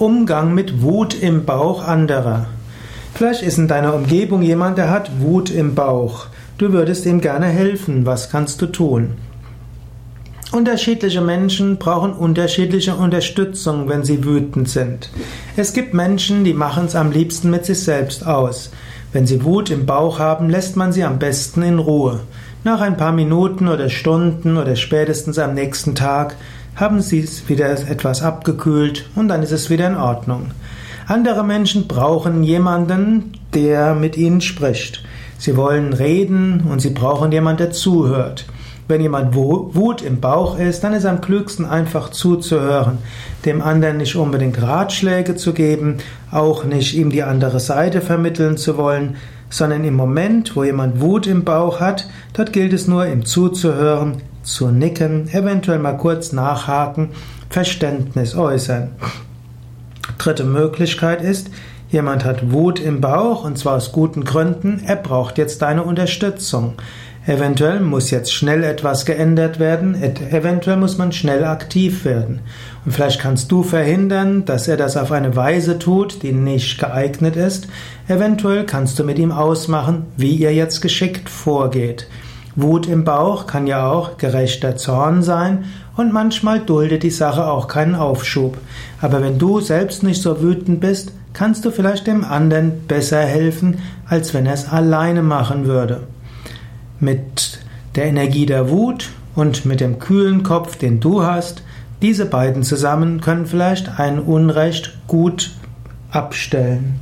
Umgang mit Wut im Bauch anderer. Vielleicht ist in deiner Umgebung jemand, der hat Wut im Bauch. Du würdest ihm gerne helfen. Was kannst du tun? Unterschiedliche Menschen brauchen unterschiedliche Unterstützung, wenn sie wütend sind. Es gibt Menschen, die machen es am liebsten mit sich selbst aus. Wenn sie Wut im Bauch haben, lässt man sie am besten in Ruhe. Nach ein paar Minuten oder Stunden oder spätestens am nächsten Tag haben sie es wieder etwas abgekühlt und dann ist es wieder in Ordnung. Andere Menschen brauchen jemanden, der mit ihnen spricht. Sie wollen reden und sie brauchen jemanden, der zuhört. Wenn jemand Wut im Bauch ist, dann ist am klügsten einfach zuzuhören, dem anderen nicht unbedingt Ratschläge zu geben, auch nicht ihm die andere Seite vermitteln zu wollen, sondern im Moment, wo jemand Wut im Bauch hat, dort gilt es nur, ihm zuzuhören, zu nicken, eventuell mal kurz nachhaken, Verständnis äußern. Dritte Möglichkeit ist, jemand hat Wut im Bauch und zwar aus guten Gründen, er braucht jetzt deine Unterstützung. Eventuell muss jetzt schnell etwas geändert werden, eventuell muss man schnell aktiv werden. Und vielleicht kannst du verhindern, dass er das auf eine Weise tut, die nicht geeignet ist. Eventuell kannst du mit ihm ausmachen, wie ihr jetzt geschickt vorgeht. Wut im Bauch kann ja auch gerechter Zorn sein und manchmal duldet die Sache auch keinen Aufschub. Aber wenn du selbst nicht so wütend bist, kannst du vielleicht dem anderen besser helfen, als wenn er es alleine machen würde. Mit der Energie der Wut und mit dem kühlen Kopf, den du hast, diese beiden zusammen können vielleicht ein Unrecht gut abstellen.